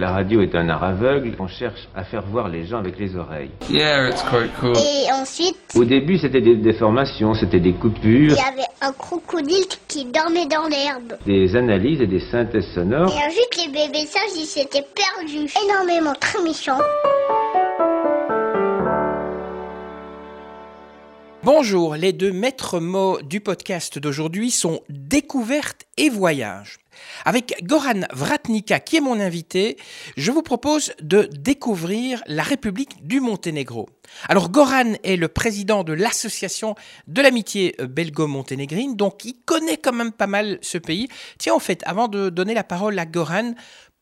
La radio est un art aveugle, on cherche à faire voir les gens avec les oreilles. Yeah, it's quite cool. Et ensuite, Au début, c'était des déformations, c'était des il coupures, y avait un crocodile qui dormait dans l'herbe. des analyses et des synthèses sonores. Et ensuite, les bébés sages, ils s'étaient perdus. Énormément, très méchants. Bonjour, les deux maîtres mots du podcast d'aujourd'hui sont découverte et voyage. Avec Goran Vratnika, qui est mon invité, je vous propose de découvrir la République du Monténégro. Alors Goran est le président de l'association de l'amitié belgo-monténégrine, donc il connaît quand même pas mal ce pays. Tiens, en fait, avant de donner la parole à Goran,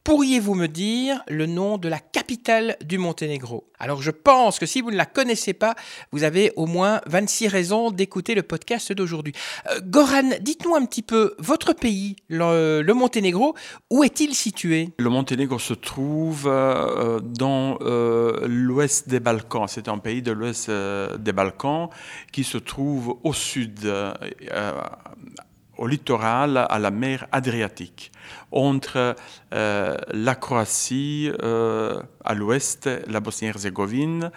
Pourriez-vous me dire le nom de la capitale du Monténégro? Alors je pense que si vous ne la connaissez pas, vous avez au moins 26 raisons d'écouter le podcast d'aujourd'hui. Euh, Goran, dites-nous un petit peu, votre pays, le, Monténégro, où est-il situé? Le Monténégro se trouve euh, dans euh, l'ouest des Balkans. C'est un pays de l'ouest des Balkans qui se trouve au sud, au littoral, à la mer Adriatique, entre euh, la Croatie euh, à l'ouest, la Bosnie-Herzégovine,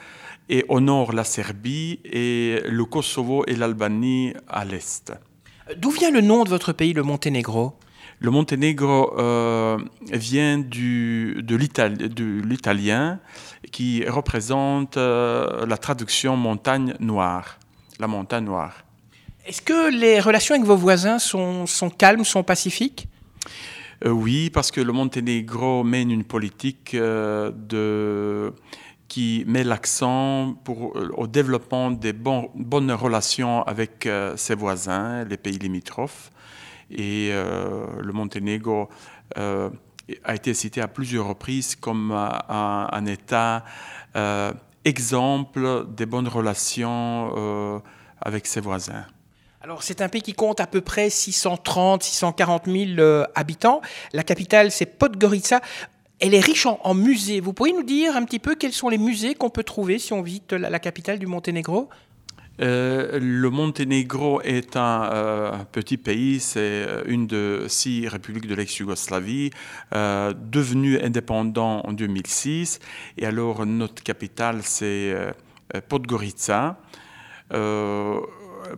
et au nord la Serbie, et le Kosovo et l'Albanie à l'est. D'où vient le nom de votre pays, le Monténégro? Le Monténégro euh, vient du, de l'itali- de l'italien qui représente la traduction montagne noire, la montagne noire. Est-ce que les relations avec vos voisins sont, calmes, sont pacifiques? Euh, oui, parce que le Monténégro mène une politique euh, qui met l'accent euh, au développement des bonnes relations avec ses voisins, les pays limitrophes. Et le Monténégro a été cité à plusieurs reprises comme un, État exemple des bonnes relations avec ses voisins. Alors c'est un pays qui compte à peu près 630, 640 000 euh, habitants. La capitale c'est Podgorica. Elle est riche en, musées. Vous pourriez nous dire un petit peu quels sont les musées qu'on peut trouver si on visite la, capitale du Monténégro? Euh, le Monténégro est un, euh, petit pays, c'est euh, une de six républiques de l'ex-Yougoslavie, devenue indépendant en 2006. Et alors notre capitale, c'est Podgorica.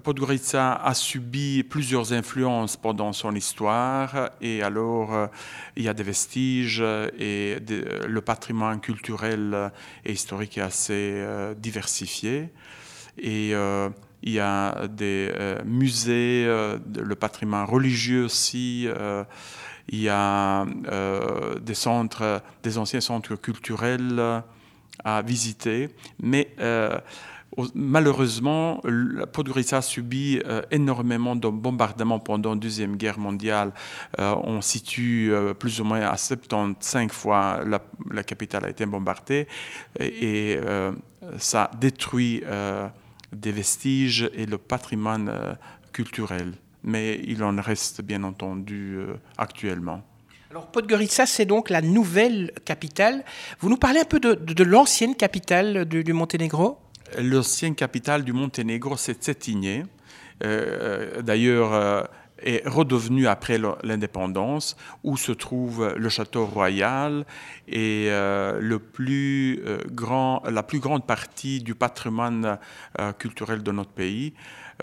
Podgorica a subi plusieurs influences pendant son histoire et alors euh, il y a des vestiges et le patrimoine culturel et historique est assez euh, diversifié. Et euh, il y a des musées, le patrimoine religieux aussi. il y a des centres, des anciens centres culturels à visiter. Mais malheureusement, Podgorica a subi euh, énormément de bombardements pendant la Deuxième Guerre mondiale. Euh, on situe euh, plus ou moins à 75 fois la, capitale a été bombardée et, ça détruit des vestiges et le patrimoine culturel. Mais il en reste bien entendu actuellement. Alors Podgorica c'est donc la nouvelle capitale. Vous nous parlez un peu de, l'ancienne capitale du Monténégro? L'ancienne capitale du Monténégro, c'est Cetinje. Euh, D'ailleurs, euh, est redevenu après l'indépendance, où se trouve le château royal et euh, euh, la plus grande partie du patrimoine euh, culturel de notre pays,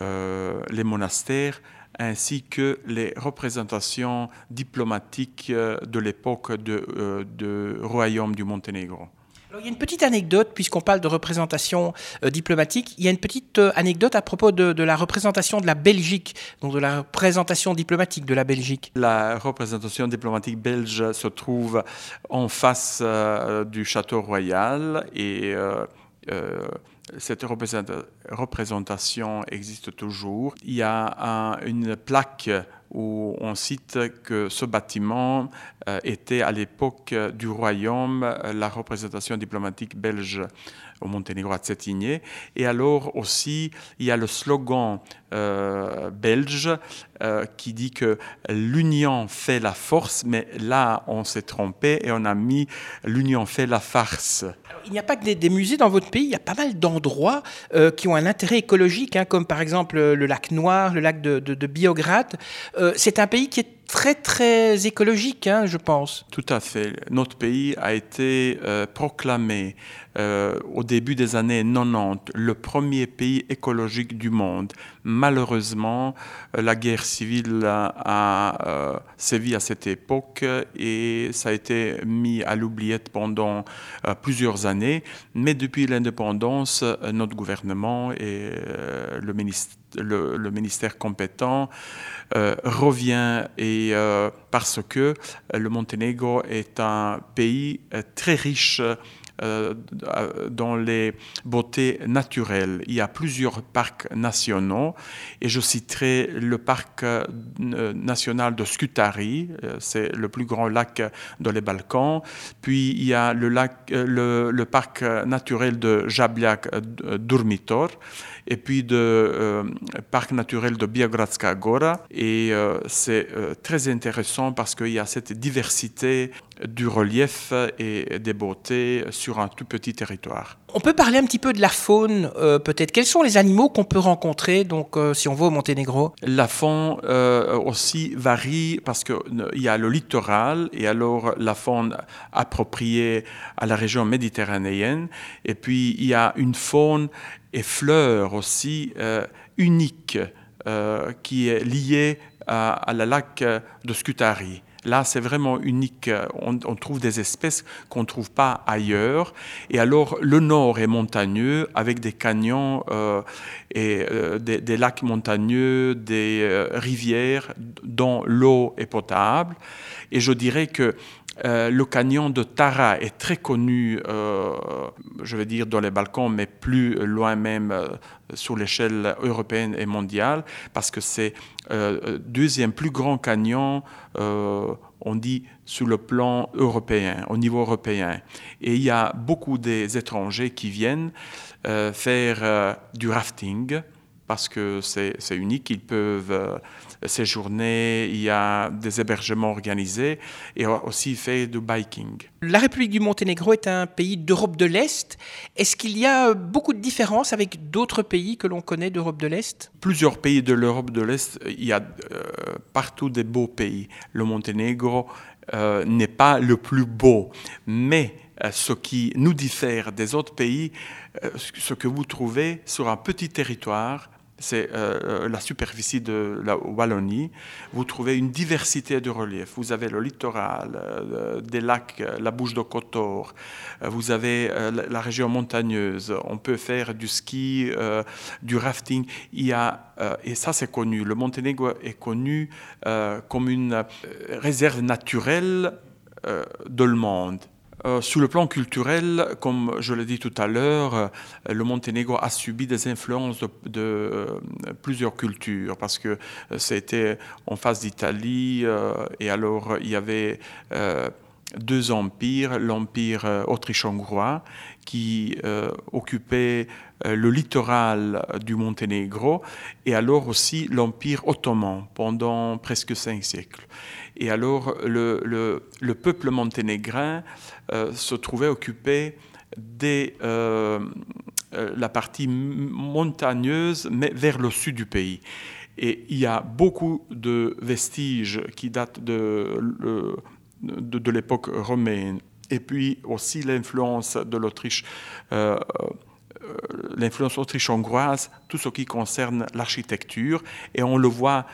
euh, les monastères, ainsi que les représentations diplomatiques euh, de l'époque euh, de royaume du Monténégro. Il y a une petite anecdote, puisqu'on parle de représentation euh, diplomatique. Il y a une petite euh, anecdote à propos de, la représentation de la Belgique, donc de la représentation diplomatique de la Belgique. La représentation diplomatique belge se trouve en face euh, du château royal et cette représenta- représentation existe toujours. Il y a un- une plaque où on cite que ce bâtiment euh, était à l'époque du royaume euh, la représentation diplomatique belge au Monténégro à Cetinje. Et alors aussi, il y a le slogan euh, belge euh, qui dit que l'union fait la force, mais là, on s'est trompé et on a mis l'union fait la farce. Il n'y a pas que des, musées dans votre pays, il y a pas mal d'endroits euh, qui ont un intérêt écologique, hein, comme par exemple euh, le lac Noir, le lac de, de, de Biograd. Euh, c'est un pays qui est très très écologique, hein, je pense. Tout à fait. Notre pays a été euh, proclamé euh, au début des années 90 le premier pays écologique du monde. Malheureusement, euh, la guerre civile a, sévi à cette époque et ça a été mis à l'oubliette pendant plusieurs années. Mais depuis l'indépendance, notre gouvernement et le ministère le, ministère compétent revient et euh, parce que le Monténégro est un pays euh, très riche dans les beautés naturelles. Il y a plusieurs parcs nationaux et je citerai le parc national de Scutari, c'est le plus grand lac dans les Balkans. Puis il y a le, parc naturel de Jabliak Durmitor et puis de euh, parc naturel de Biogradska Gora. Et euh, c'est euh, très intéressant parce qu'il y a cette diversité du relief et des beautés sur un tout petit territoire. On peut parler un petit peu de la faune, peut-être. Quels sont les animaux qu'on peut rencontrer donc, si on va au Monténégro? La faune aussi varie parce qu'il y a le littoral et alors la faune appropriée à la région méditerranéenne. Et puis il y a une faune et fleurs aussi euh, uniques euh, qui est liée à, la lac de Scutari. Là, c'est vraiment unique. On, trouve des espèces qu'on ne trouve pas ailleurs. Et alors, le nord est montagneux avec des canyons euh, et des, des, lacs montagneux, des rivières dont l'eau est potable. Et je dirais que euh, le canyon de Tara est très connu, euh, je vais dire dans les Balkans, mais plus loin même euh, sur l'échelle européenne et mondiale, parce que c'est le deuxième plus grand canyon, on dit, sur le plan européen, au niveau européen. Et il y a beaucoup des étrangers qui viennent faire du rafting, parce que c'est unique, ils peuvent séjourner, il y a des hébergements organisés et aussi fait du biking. La République du Monténégro est un pays d'Europe de l'Est. Est-ce qu'il y a beaucoup de différences avec d'autres pays que l'on connaît d'Europe de l'Est? Plusieurs pays de l'Europe de l'Est, il y a euh, partout des beaux pays. Le Monténégro euh, n'est pas le plus beau, mais euh, ce qui nous diffère des autres pays, ce que vous trouvez sur un petit territoire, c'est euh, euh, la superficie de la Wallonie. Vous trouvez une diversité de reliefs. Vous avez le littoral, euh, des lacs, la bouche de Kotor, vous avez la, région montagneuse. On peut faire du ski, du rafting. Il y a, et ça c'est connu, le Monténégro est connu comme une réserve naturelle de le monde. Euh, sur le plan culturel, comme je l'ai dit tout à l'heure, euh, le Monténégro a subi des influences de, euh, plusieurs cultures parce que c'était en face d'Italie et alors il y avait deux empires, l'empire autriche-hongrois qui occupait le littoral du Monténégro et alors aussi l'empire ottoman pendant presque cinq siècles. Et alors le, le peuple monténégrin euh, se trouvait occupé euh, euh, la partie montagneuse, mais vers le sud du pays. Et il y a beaucoup de vestiges qui datent de, l'époque romaine. Et puis aussi l'influence de l'Autriche, l'influence autriche-hongroise, tout ce qui concerne l'architecture. Et on le voit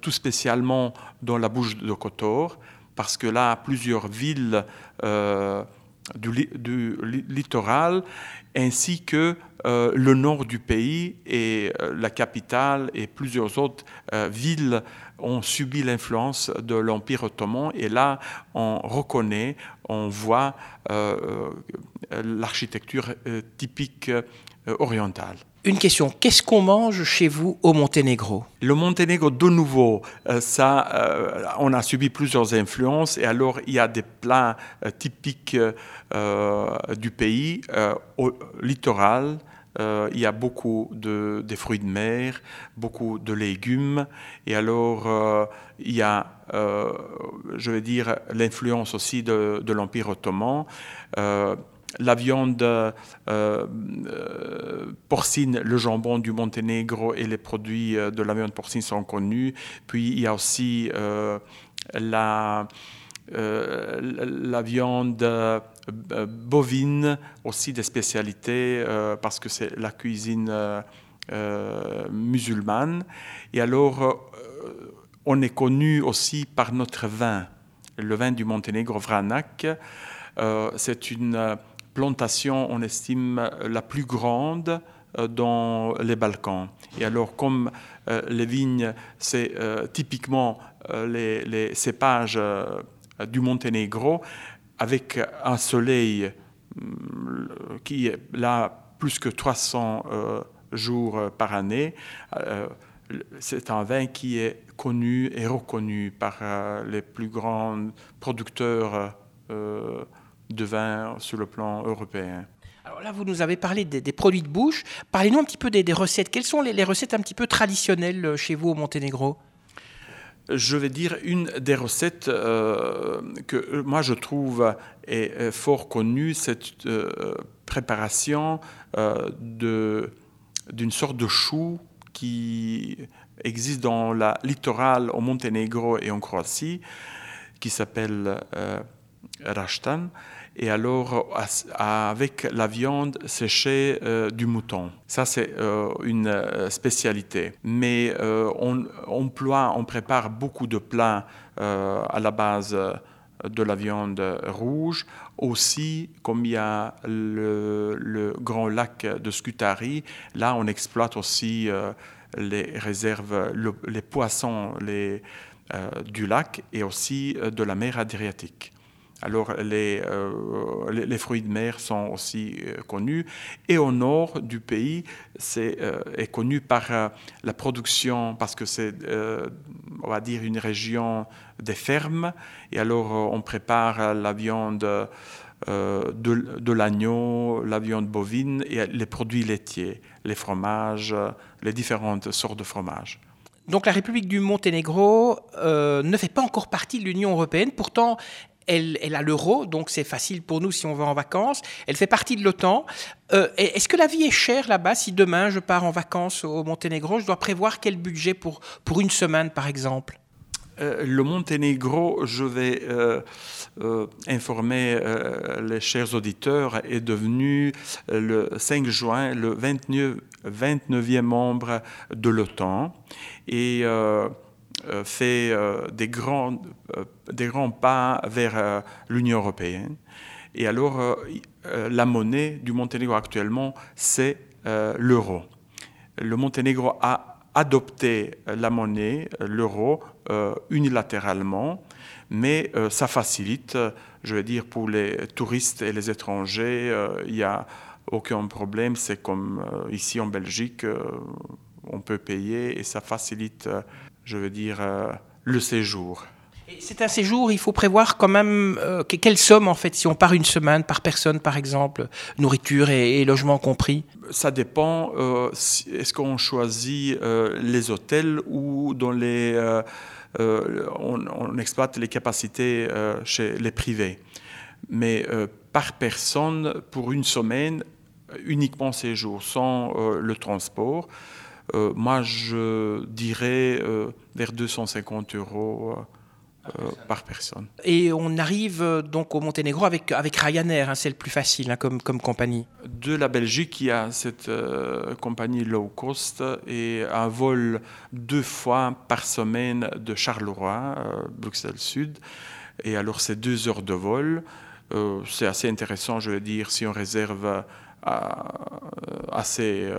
tout spécialement dans la bouche de Kotor, parce que là, plusieurs villes euh, du, littoral, ainsi que euh, le nord du pays et euh, la capitale et plusieurs autres villes ont subi l'influence de l'Empire ottoman. Et là, on reconnaît, on voit l'architecture typique orientale. Une question, qu'est-ce qu'on mange chez vous au Monténégro? Le Monténégro, de nouveau, euh, ça, euh, on a subi plusieurs influences et alors il y a des plats euh, typiques du pays, au littoral. il y a beaucoup de, fruits de mer, beaucoup de légumes, et alors il y a, je vais dire, l'influence aussi de, de l'Empire ottoman la viande euh, euh, porcine, le jambon du Monténégro et les produits euh, de la viande porcine sont connus. Puis il y a aussi la, viande bovine, aussi des spécialités, parce que c'est la cuisine musulmane. Et alors, on est connu aussi par notre vin, le vin du Monténégro Vranac. c'est une plantation, on estime, la plus grande euh, dans les Balkans. Et alors, comme euh, les vignes, c'est euh, typiquement les, cépages du Monténégro, avec un soleil mm, qui est là plus que 300 jours par année, c'est un vin qui est connu et reconnu par les plus grands producteurs de vin sur le plan européen. Alors là, vous nous avez parlé des, produits de bouche. Parlez-nous un petit peu des, recettes. Quelles sont les, recettes un petit peu traditionnelles euh, chez vous au Monténégro? Je vais dire une des recettes euh, que euh, moi je trouve est, fort connue, cette préparation d'une sorte de chou qui existe dans la littorale au Monténégro et en Croatie, qui s'appelle rashtan et alors avec la viande séchée euh, du mouton. Ça, c'est euh, une euh, spécialité. Mais on, prépare beaucoup de plats à la base de la viande rouge. Aussi, comme il y a le, grand lac de Scutari, là, on exploite aussi les réserves, les poissons du lac et aussi de la mer Adriatique. Alors euh, les, fruits de mer sont aussi euh, connus. Et au nord du pays, c'est euh, connu par la production, parce que c'est, on va dire, une région des fermes. Et alors on prépare la viande de, de l'agneau, la viande bovine et les produits laitiers, les fromages, les différentes sortes de fromages. Donc la République du Monténégro ne fait pas encore partie de l'Union européenne. Pourtant, elle, a l'euro, donc c'est facile pour nous si on va en vacances. Elle fait partie de l'OTAN. Euh, est-ce que la vie est chère là-bas Si demain je pars en vacances au Monténégro, je dois prévoir quel budget pour, pour une semaine par exemple? Euh, le Monténégro, je vais euh, informer les chers auditeurs, est devenu le 5 juin le 29, 29e membre de l'OTAN. Et fait euh, des, grands, euh, des grands pas vers l'Union européenne. Et alors, la monnaie du Monténégro actuellement, c'est l'euro. Le Monténégro a adopté la monnaie, l'euro, unilatéralement, mais ça facilite, je veux dire, pour les touristes et les étrangers, il n'y a aucun problème. C'est comme ici en Belgique, on peut payer et ça facilite je veux dire, euh, le séjour. C'est un séjour, il faut prévoir quand même euh, quelle somme en fait, si on part une semaine par personne par exemple, nourriture et, logement compris? Ça dépend, euh, est-ce qu'on choisit les hôtels ou dans les, on, on, exploite les capacités chez les privés. Mais par personne, pour une semaine, uniquement séjour, sans le transport, euh, moi, je dirais euh, vers 250 euros euh, par personne. Et on arrive donc au Monténégro avec, avec Ryanair, hein, c'est le plus facile hein, comme, comme compagnie. De la Belgique, il y a cette compagnie low cost et un vol deux fois par semaine de Charleroi, Bruxelles Sud. Et alors, c'est deux heures de vol. c'est assez intéressant, je veux dire, si on réserve assez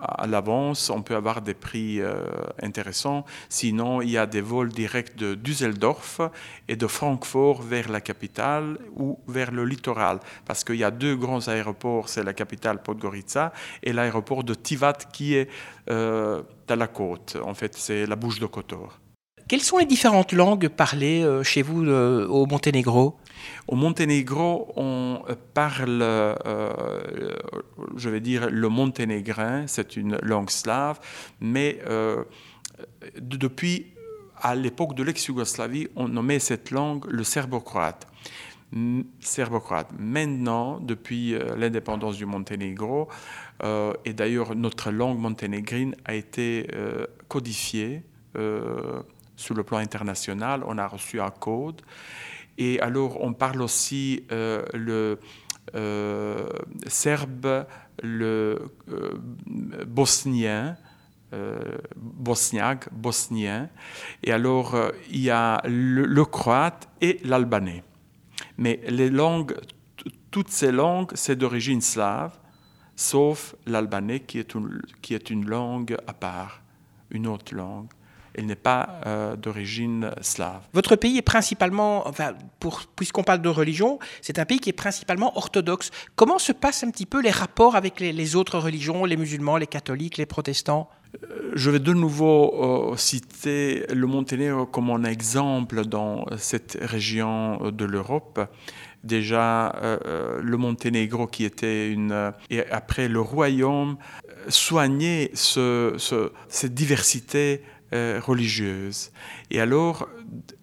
à l'avance, on peut avoir des prix euh, intéressants. Sinon, il y a des vols directs de Düsseldorf et de Francfort vers la capitale ou vers le littoral. Parce qu'il y a deux grands aéroports, c'est la capitale Podgorica et l'aéroport de Tivat qui est euh, à la côte. En fait, c'est la bouche de Kotor. Quelles sont les différentes langues parlées euh, chez vous au Monténégro? Au Monténégro, on parle, euh, je vais dire, le monténégrin, c'est une langue slave, mais euh, depuis, à l'époque de l'ex-Yougoslavie, on nommait cette langue le serbo-croate. Serbo-croate. Maintenant, depuis euh, l'indépendance du Monténégro, et d'ailleurs notre langue monténégrine a été codifiée sur le plan international. On a reçu un code. Et alors, on parle aussi le serbe, le bosnien, bosniaque, bosnien. Et alors, il y a le croate et l'albanais. Mais les langues, toutes ces langues, c'est d'origine slave, sauf l'albanais qui est une langue à part, une autre langue. Elle n'est pas euh, d'origine slave. Votre pays est principalement, enfin, puisqu'on parle de religion, c'est un pays qui est principalement orthodoxe. Comment se passent un petit peu les rapports avec les, autres religions, les musulmans, les catholiques, les protestants? Euh, je vais de nouveau euh, citer le Monténégro comme un exemple dans cette région de l'Europe déjà le Monténégro qui était une et après le royaume soignait ce, cette diversité euh, religieuse. Et alors,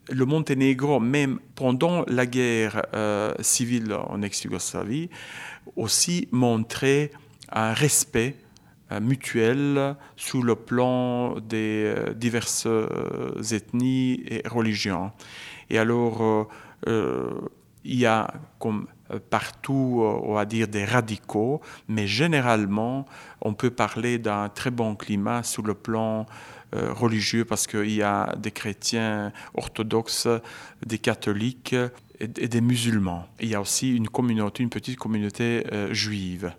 le Monténégro, même pendant la guerre euh, civile en ex-Yougoslavie, aussi montrait un respect euh, mutuel sous le plan des diverses ethnies et religions. Et alors, il y a comme partout, on va dire, des radicaux, mais généralement, on peut parler d'un très bon climat sous le plan euh, religieux parce qu'il y a des chrétiens orthodoxes, des catholiques et, des musulmans. Il y a aussi une communauté, une petite communauté euh, juive.